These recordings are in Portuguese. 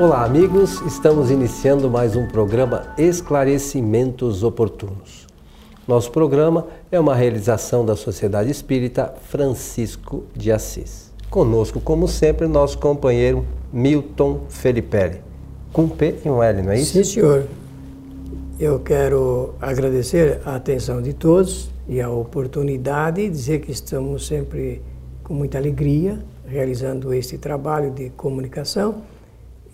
Olá, amigos. Estamos iniciando mais um programa Esclarecimentos Oportunos. Nosso programa é uma realização da Sociedade Espírita Francisco de Assis. Conosco, como sempre, nosso companheiro Milton Felipe. Com P e um L, não é isso? Sim, senhor. Eu quero agradecer a atenção de todos e a oportunidade de dizer que estamos sempre com muita alegria realizando este trabalho de comunicação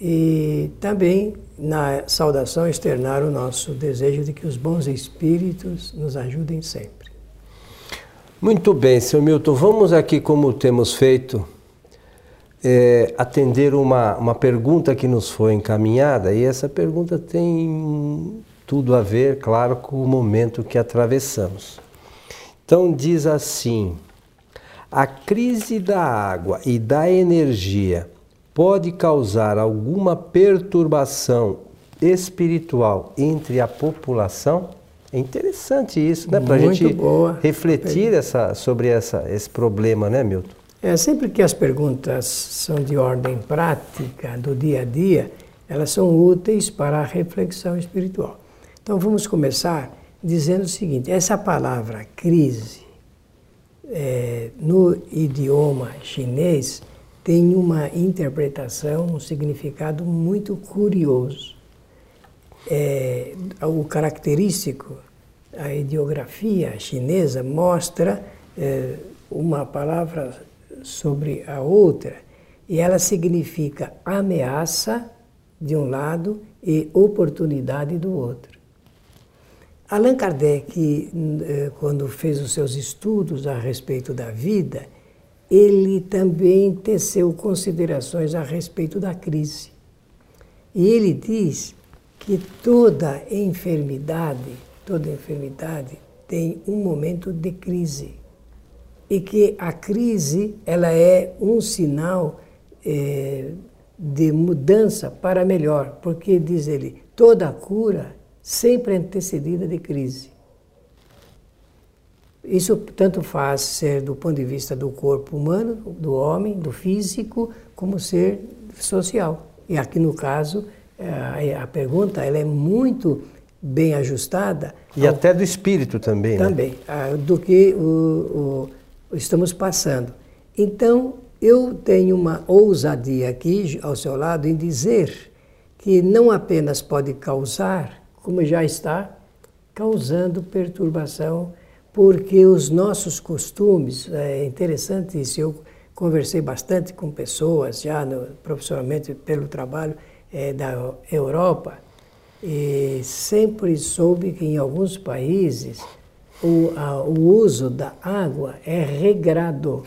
e também na saudação externar o nosso desejo de que os bons espíritos nos ajudem sempre. Muito bem, seu Milton. Vamos aqui, como temos feito, é, atender uma, uma pergunta que nos foi encaminhada e essa pergunta tem tudo a ver, claro, com o momento que atravessamos. Então, diz assim: a crise da água e da energia pode causar alguma perturbação espiritual entre a população? É interessante isso, né? Para a gente boa. refletir essa, sobre essa, esse problema, né, Milton? É, sempre que as perguntas são de ordem prática, do dia a dia, elas são úteis para a reflexão espiritual. Então vamos começar dizendo o seguinte: essa palavra crise, é, no idioma chinês, tem uma interpretação, um significado muito curioso. É, o característico, a ideografia chinesa mostra é, uma palavra sobre a outra e ela significa ameaça de um lado e oportunidade do outro. Allan Kardec, é, quando fez os seus estudos a respeito da vida, ele também teceu considerações a respeito da crise. E ele diz que toda enfermidade, toda enfermidade tem um momento de crise. E que a crise ela é um sinal é, de mudança para melhor, porque diz ele, toda cura sempre é antecedida de crise. Isso tanto faz ser do ponto de vista do corpo humano, do homem, do físico, como ser social. E aqui no caso, eh, a pergunta ela é muito bem ajustada. E ao, até do espírito também, né? Também, né? do que o, o, estamos passando. Então, eu tenho uma ousadia aqui ao seu lado em dizer que não apenas pode causar, como já está causando perturbação porque os nossos costumes, é interessante isso, eu conversei bastante com pessoas já no, profissionalmente pelo trabalho é, da Europa e sempre soube que em alguns países o, a, o uso da água é regrado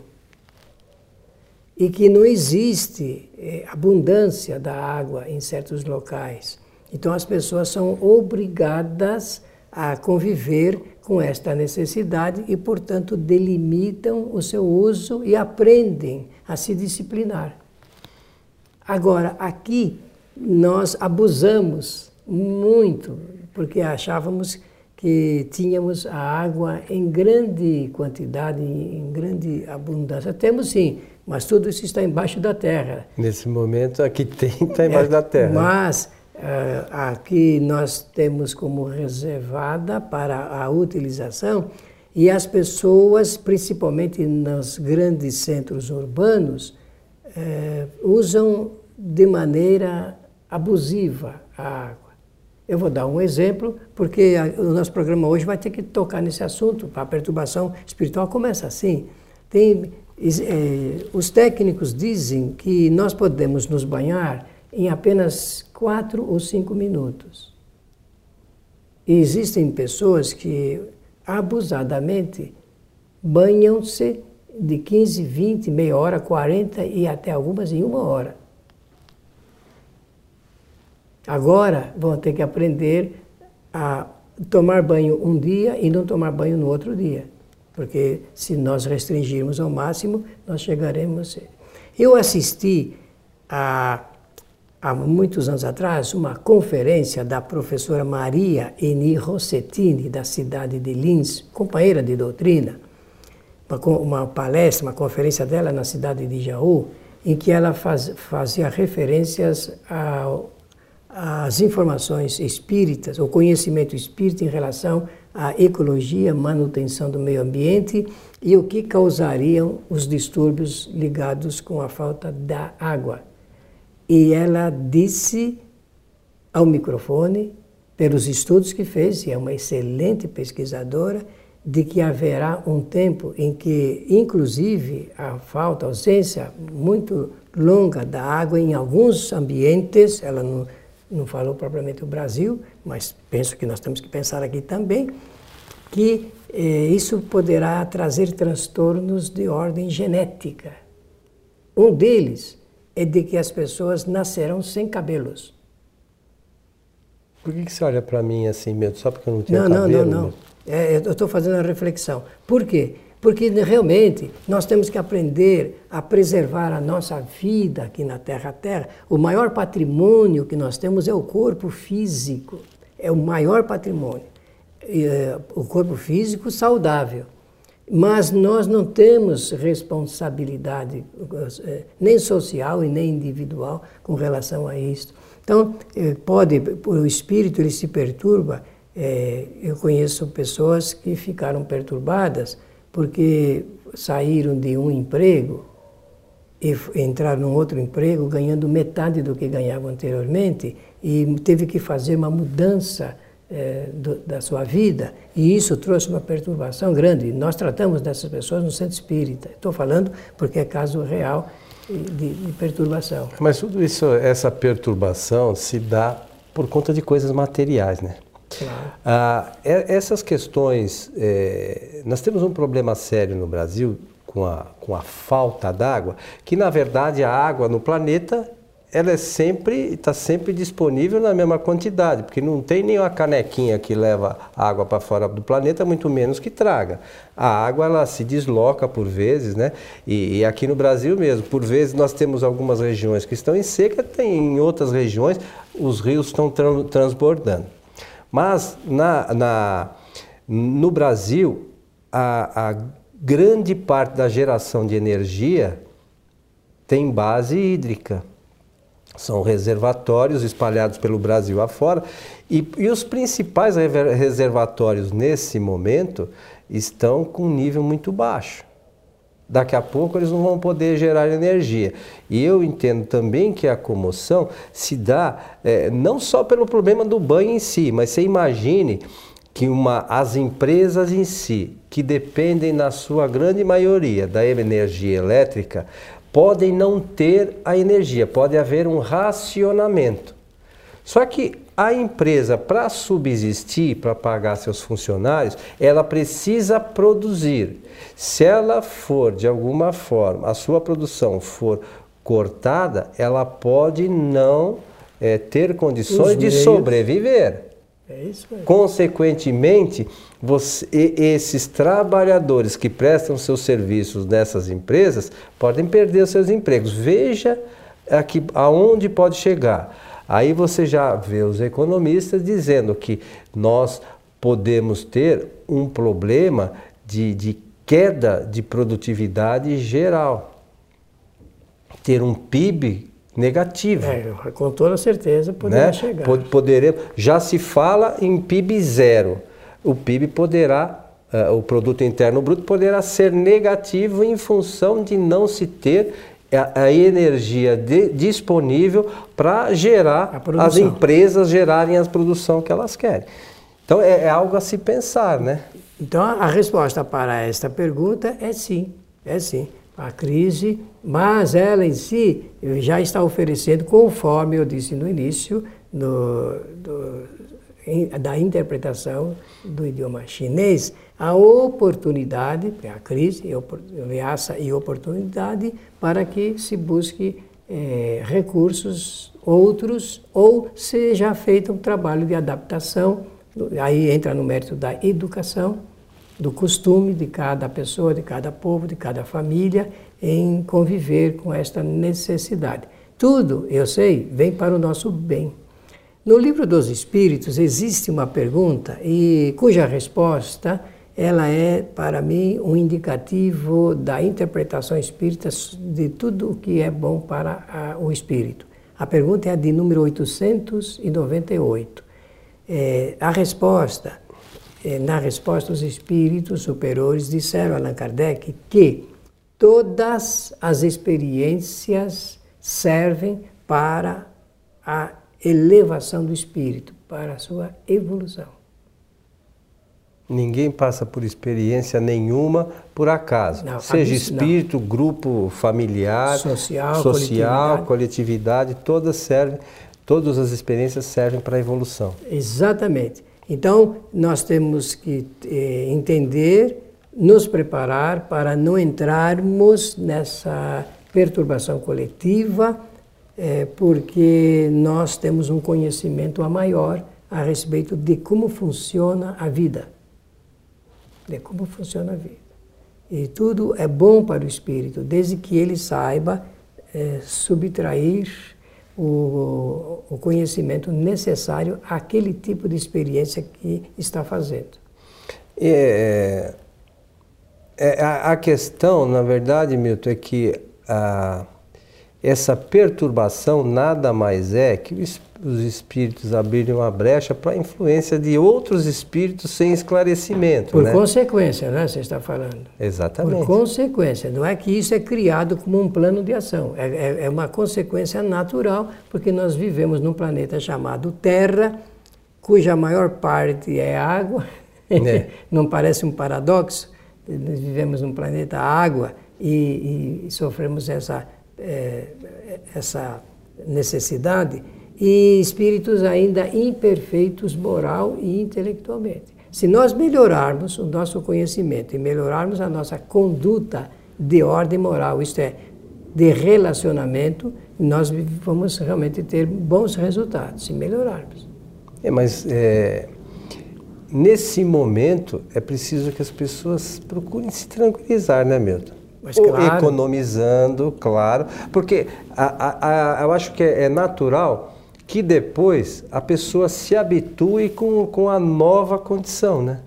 e que não existe é, abundância da água em certos locais. Então as pessoas são obrigadas a conviver com esta necessidade e, portanto, delimitam o seu uso e aprendem a se disciplinar. Agora, aqui nós abusamos muito, porque achávamos que tínhamos a água em grande quantidade, em grande abundância. Temos sim, mas tudo isso está embaixo da terra. Nesse momento, aqui tem, está embaixo é, da terra. Mas aqui nós temos como reservada para a utilização e as pessoas, principalmente nos grandes centros urbanos, uh, usam de maneira abusiva a água. Eu vou dar um exemplo, porque o nosso programa hoje vai ter que tocar nesse assunto. A perturbação espiritual começa assim. Tem, eh, os técnicos dizem que nós podemos nos banhar em apenas quatro ou cinco minutos. E existem pessoas que abusadamente banham-se de 15, 20, meia hora, 40 e até algumas em uma hora. Agora vão ter que aprender a tomar banho um dia e não tomar banho no outro dia. Porque se nós restringirmos ao máximo, nós chegaremos. Eu assisti a há muitos anos atrás, uma conferência da professora Maria Eni Rossettini, da cidade de Linz, companheira de doutrina, uma, palestra, uma conferência dela na cidade de Jaú, em que ela faz, fazia referências às informações espíritas, o conhecimento espírita em relação à ecologia, manutenção do meio ambiente e o que causariam os distúrbios ligados com a falta da água. E ela disse ao microfone, pelos estudos que fez, e é uma excelente pesquisadora, de que haverá um tempo em que, inclusive, a falta, a ausência muito longa da água em alguns ambientes, ela não, não falou propriamente o Brasil, mas penso que nós temos que pensar aqui também, que eh, isso poderá trazer transtornos de ordem genética. Um deles é de que as pessoas nascerão sem cabelos. Por que, que você olha para mim assim mesmo? Só porque eu não tenho não, cabelo? Não, não, não. É, eu estou fazendo a reflexão. Por quê? Porque realmente nós temos que aprender a preservar a nossa vida aqui na Terra. A Terra, o maior patrimônio que nós temos é o corpo físico. É o maior patrimônio. É, o corpo físico saudável. Mas nós não temos responsabilidade é, nem social e nem individual com relação a isso. Então, é, pode, o espírito ele se perturba é, eu conheço pessoas que ficaram perturbadas porque saíram de um emprego e entraram num outro emprego ganhando metade do que ganhavam anteriormente e teve que fazer uma mudança é, do, da sua vida e isso trouxe uma perturbação grande. Nós tratamos dessas pessoas no centro espírita. Estou falando porque é caso real de, de perturbação. Mas tudo isso, essa perturbação se dá por conta de coisas materiais, né? Claro. Ah, essas questões, é, nós temos um problema sério no Brasil com a, com a falta d'água, que na verdade a água no planeta ela é sempre está sempre disponível na mesma quantidade, porque não tem nenhuma canequinha que leva água para fora do planeta, muito menos que traga. A água ela se desloca por vezes, né? E, e aqui no Brasil mesmo, por vezes nós temos algumas regiões que estão em seca, tem em outras regiões os rios estão transbordando. Mas na, na, no Brasil, a, a grande parte da geração de energia tem base hídrica. São reservatórios espalhados pelo Brasil afora. E, e os principais reservatórios nesse momento estão com um nível muito baixo daqui a pouco eles não vão poder gerar energia. E eu entendo também que a comoção se dá é, não só pelo problema do banho em si, mas você imagine que uma, as empresas em si, que dependem na sua grande maioria da energia elétrica, podem não ter a energia, pode haver um racionamento. Só que a empresa, para subsistir, para pagar seus funcionários, ela precisa produzir. Se ela for, de alguma forma, a sua produção for cortada, ela pode não é, ter condições de sobreviver. É isso mesmo. Consequentemente, você, esses trabalhadores que prestam seus serviços nessas empresas podem perder os seus empregos. Veja aqui aonde pode chegar. Aí você já vê os economistas dizendo que nós podemos ter um problema de, de queda de produtividade geral, ter um PIB negativo. É, com toda certeza poderá né? chegar. Poderemos, já se fala em PIB zero. O PIB poderá, uh, o produto interno bruto poderá ser negativo em função de não se ter a, a energia de, disponível para gerar as empresas gerarem a produção que elas querem. Então é, é algo a se pensar, né? Então a resposta para esta pergunta é sim, é sim. A crise, mas ela em si já está oferecendo, conforme eu disse no início, no, do, da interpretação do idioma chinês, a oportunidade, a crise, ameaça e oportunidade para que se busque é, recursos outros ou seja feito um trabalho de adaptação. Aí entra no mérito da educação, do costume de cada pessoa, de cada povo, de cada família em conviver com esta necessidade. Tudo, eu sei, vem para o nosso bem. No livro dos Espíritos existe uma pergunta e cuja resposta ela é, para mim, um indicativo da interpretação espírita de tudo o que é bom para a, o espírito. A pergunta é a de número 898. É, a resposta, na resposta, os espíritos superiores disseram a Allan Kardec que todas as experiências servem para a elevação do espírito, para a sua evolução. Ninguém passa por experiência nenhuma por acaso. Não, Seja espírito, não. grupo familiar, social, social coletividade. coletividade, todas servem, todas as experiências servem para a evolução. Exatamente. Então, nós temos que eh, entender, nos preparar para não entrarmos nessa perturbação coletiva, eh, porque nós temos um conhecimento a maior a respeito de como funciona a vida de como funciona a vida. E tudo é bom para o espírito, desde que ele saiba é, subtrair o, o, conhecimento necessário àquele tipo de experiência que está fazendo. É, é, a, a, questão, na verdade, Milton, é que a, essa perturbação nada mais é que o espírito os espíritos abrirem uma brecha para a influência de outros espíritos sem esclarecimento. Por né? consequência, né? Você está falando. Exatamente. Por consequência. Não é que isso é criado como um plano de ação. É, é, é uma consequência natural, porque nós vivemos num planeta chamado Terra, cuja maior parte é água. É. Não parece um paradoxo? Nós vivemos num planeta água e, e sofremos essa, é, essa necessidade e espíritos ainda imperfeitos moral e intelectualmente. Se nós melhorarmos o nosso conhecimento e melhorarmos a nossa conduta de ordem moral, isto é, de relacionamento, nós vamos realmente ter bons resultados, se melhorarmos. É, mas é, nesse momento é preciso que as pessoas procurem se tranquilizar, né, Milton? Mas, claro. Economizando, claro, porque a, a, a, eu acho que é, é natural que depois a pessoa se habitue com, com a nova condição, né?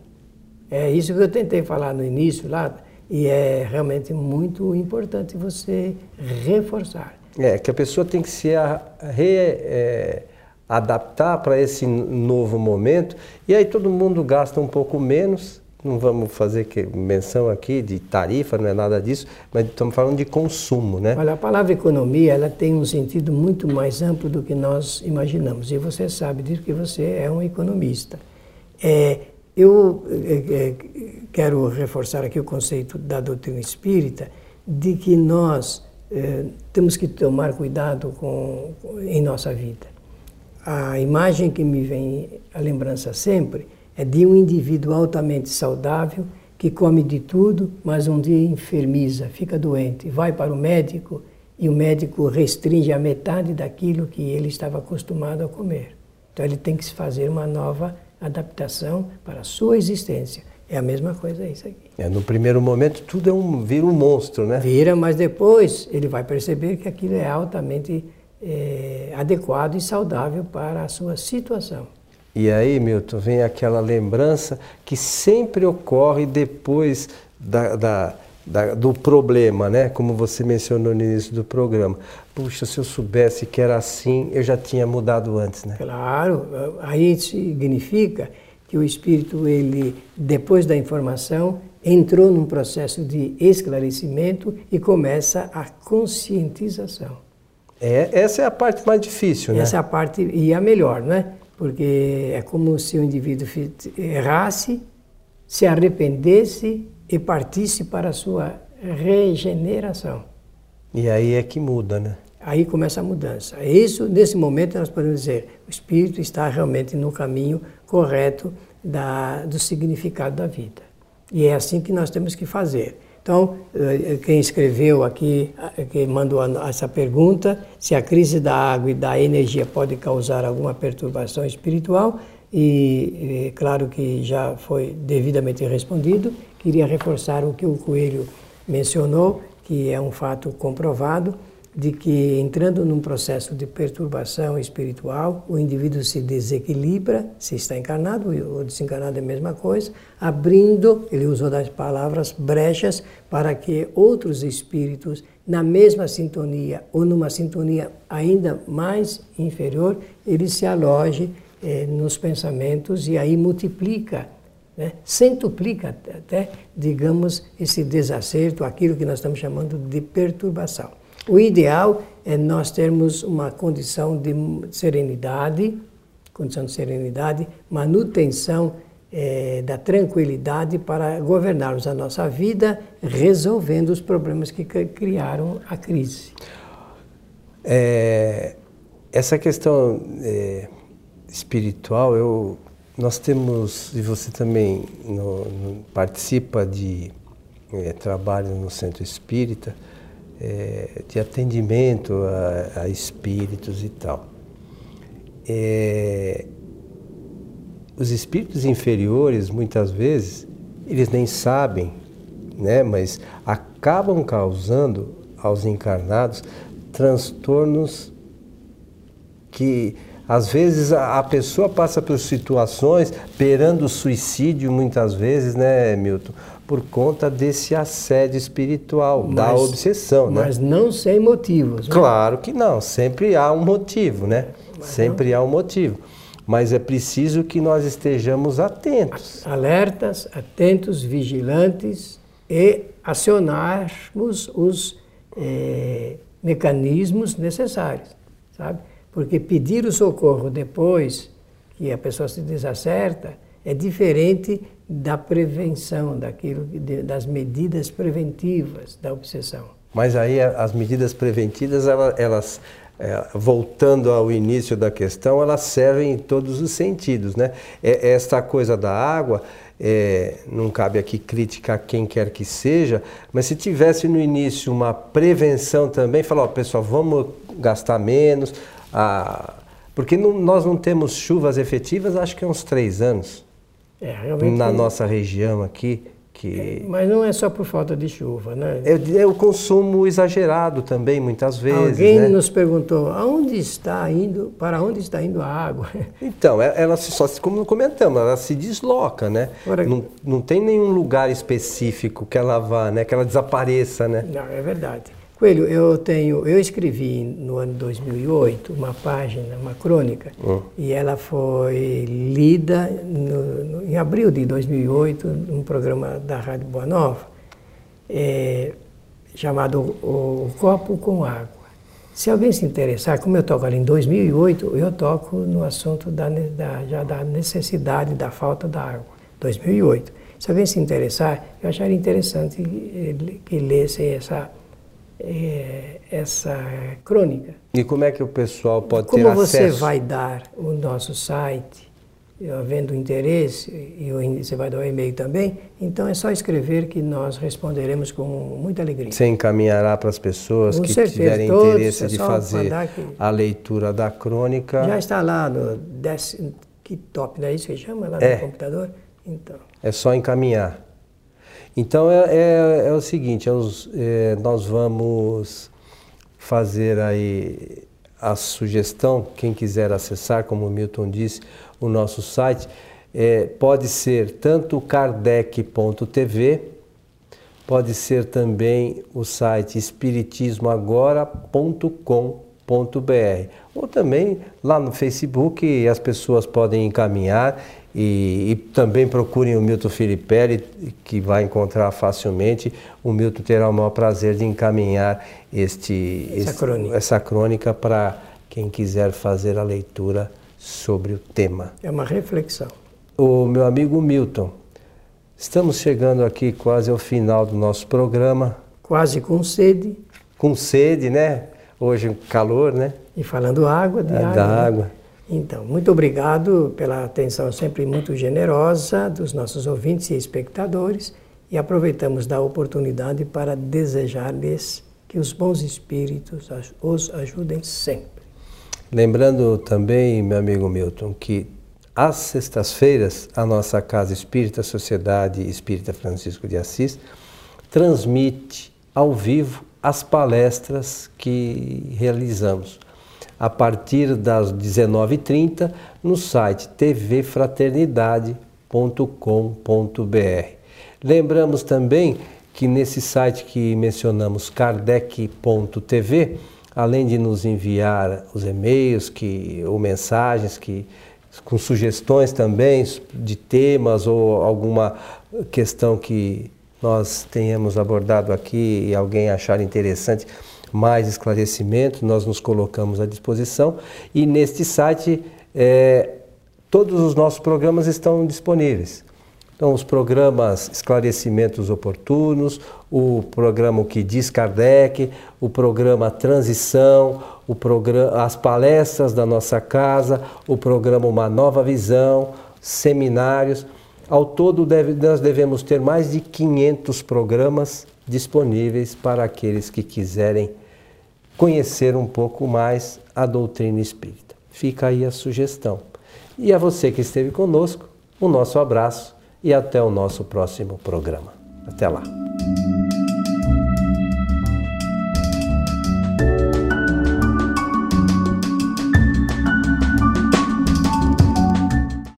É isso que eu tentei falar no início lá, e é realmente muito importante você reforçar. É, que a pessoa tem que se a, re, é, adaptar para esse novo momento, e aí todo mundo gasta um pouco menos, não vamos fazer que, menção aqui de tarifa, não é nada disso, mas estamos falando de consumo, né? Olha, a palavra economia, ela tem um sentido muito mais amplo do que nós imaginamos. E você sabe disso que você é um economista. É, eu é, é, quero reforçar aqui o conceito da doutrina espírita de que nós é, temos que tomar cuidado com, em nossa vida. A imagem que me vem à lembrança sempre é de um indivíduo altamente saudável que come de tudo, mas um dia enfermiza, fica doente, vai para o médico e o médico restringe a metade daquilo que ele estava acostumado a comer. Então ele tem que se fazer uma nova adaptação para a sua existência. É a mesma coisa isso aqui. É, no primeiro momento tudo é um, vira um monstro, né? Vira, mas depois ele vai perceber que aquilo é altamente é, adequado e saudável para a sua situação. E aí, Milton, vem aquela lembrança que sempre ocorre depois da, da, da, do problema, né? Como você mencionou no início do programa. Puxa, se eu soubesse que era assim, eu já tinha mudado antes, né? Claro, aí significa que o espírito, ele, depois da informação, entrou num processo de esclarecimento e começa a conscientização. É, essa é a parte mais difícil, né? Essa é a parte, e a melhor, né? Porque é como se o indivíduo errasse, se arrependesse e partisse para a sua regeneração. E aí é que muda, né? Aí começa a mudança. É isso, nesse momento, nós podemos dizer: o espírito está realmente no caminho correto da, do significado da vida. E é assim que nós temos que fazer. Então, eh, quem escreveu aqui, eh, quem mandou essa pergunta, se a crise da água e da energia pode causar alguma perturbação espiritual, e é claro que já foi devidamente respondido, queria reforçar o que o Coelho mencionou, que é um fato comprovado, de que entrando num processo de perturbação espiritual, o indivíduo se desequilibra, se está encarnado ou desencarnado é a mesma coisa, abrindo, ele usou das palavras brechas para que outros espíritos na mesma sintonia ou numa sintonia ainda mais inferior, ele se aloje eh, nos pensamentos e aí multiplica né? centuplica até, digamos, esse desacerto, aquilo que nós estamos chamando de perturbação. O ideal é nós termos uma condição de serenidade, condição de serenidade, manutenção é, da tranquilidade para governarmos a nossa vida, resolvendo os problemas que criaram a crise. É, essa questão é, espiritual, eu nós temos, e você também no, no, participa de trabalho no Centro Espírita, é, de atendimento a, a, espíritos e tal. É, os espíritos inferiores, muitas vezes, eles nem sabem, né, mas acabam causando aos encarnados transtornos que às vezes a, pessoa passa por situações beirando suicídio muitas vezes, né, Milton? Por conta desse assédio espiritual, mas, da obsessão, né? Mas não sem motivos. Né? Claro que não, sempre há um motivo, né? Mas sempre não. há um motivo. Mas é preciso que nós estejamos atentos. Alertas, atentos, vigilantes e acionarmos os eh, mecanismos necessários, sabe? Porque pedir o socorro depois que a pessoa se desacerta é diferente da prevenção, daquilo, das medidas preventivas da obsessão. Mas aí as medidas preventivas, elas, elas é, voltando ao início da questão, elas servem em todos os sentidos, né? É, esta coisa da água, é, não cabe aqui criticar quem quer que seja, mas se tivesse no início uma prevenção também, falar, ó, pessoal, vamos gastar menos, a, porque não, nós não temos chuvas efetivas, acho que há uns três anos. É, realmente. Na nossa região aqui. Que... É, mas não é só por falta de chuva, né? É, é o consumo exagerado também, muitas vezes. Alguém né? nos perguntou, aonde está indo, para onde está indo a água? Então, é, ela só, como comentamos, ela se desloca, né? Agora, não, não tem nenhum lugar específico que ela vá, né? Que ela desapareça, né? Não, é verdade. Coelho, eu tenho, eu escrevi no ano 2008 uma página, uma crônica, uhum. e ela foi lida no, no, em abril de 2008 num programa da Rádio Boa Nova, é, chamado o, o, Copo com Água. Se alguém se interessar, como eu toco ali em 2008, eu toco no assunto da, da, já da necessidade da falta da água. 2008. Se alguém se interessar, eu acharia interessante que, que lesse essa essa crônica. E como é que o pessoal pode como ter acesso? Como você vai dar o nosso site, havendo interesse, e você vai dar o e-mail também, então é só escrever que nós responderemos com muita alegria. Você encaminhará para as pessoas com que certeza, tiverem todos, interesse é de fazer a leitura da crônica. Já está lá no desktop, não é isso que chama lá é. no computador? Então. É só encaminhar. Então é, é, é o seguinte, é os, é, nós vamos fazer aí a sugestão, quem quiser acessar, como o Milton disse, o nosso site, é, pode ser tanto kardec.tv, pode ser também o site espiritismoagora.com.br, ou também lá no Facebook as pessoas podem encaminhar e, e, também procurem o Milton Filipelli, que vai encontrar facilmente. O Milton terá o maior prazer de encaminhar este, essa este, crônica, essa crônica para quem quiser fazer a leitura sobre o tema. É uma reflexão. O meu amigo Milton, estamos chegando aqui quase ao final do nosso programa. Quase com sede. Com sede, né? Hoje calor, né? E falando água, de é, água. Da água. Então, muito obrigado pela atenção sempre muito generosa dos nossos ouvintes e espectadores e aproveitamos da oportunidade para desejar-lhes que os bons espíritos os ajudem sempre. Lembrando também, meu amigo Milton, que às sextas-feiras a nossa Casa Espírita, Sociedade Espírita Francisco de Assis, transmite ao vivo as palestras que realizamos a partir das 19h30 no site tvfraternidade.com.br. Lembramos também que nesse site que mencionamos, kardec.tv, além de nos enviar os e-mails que, ou mensagens que, com sugestões também de temas ou alguma questão que nós tenhamos abordado aqui e alguém achar interessante mais esclarecimento, nós nos colocamos à disposição. E neste site, é, todos os nossos programas estão disponíveis. Então, os programas Esclarecimentos Oportunos, o programa que diz Kardec, o programa Transição, o programa, as palestras da nossa casa, o programa Uma Nova Visão, seminários. Ao todo, deve, nós devemos ter mais de 500 programas disponíveis para aqueles que quiserem conhecer um pouco mais a doutrina espírita. Fica aí a sugestão. E a você que esteve conosco, o nosso abraço e até o nosso próximo programa. Até lá.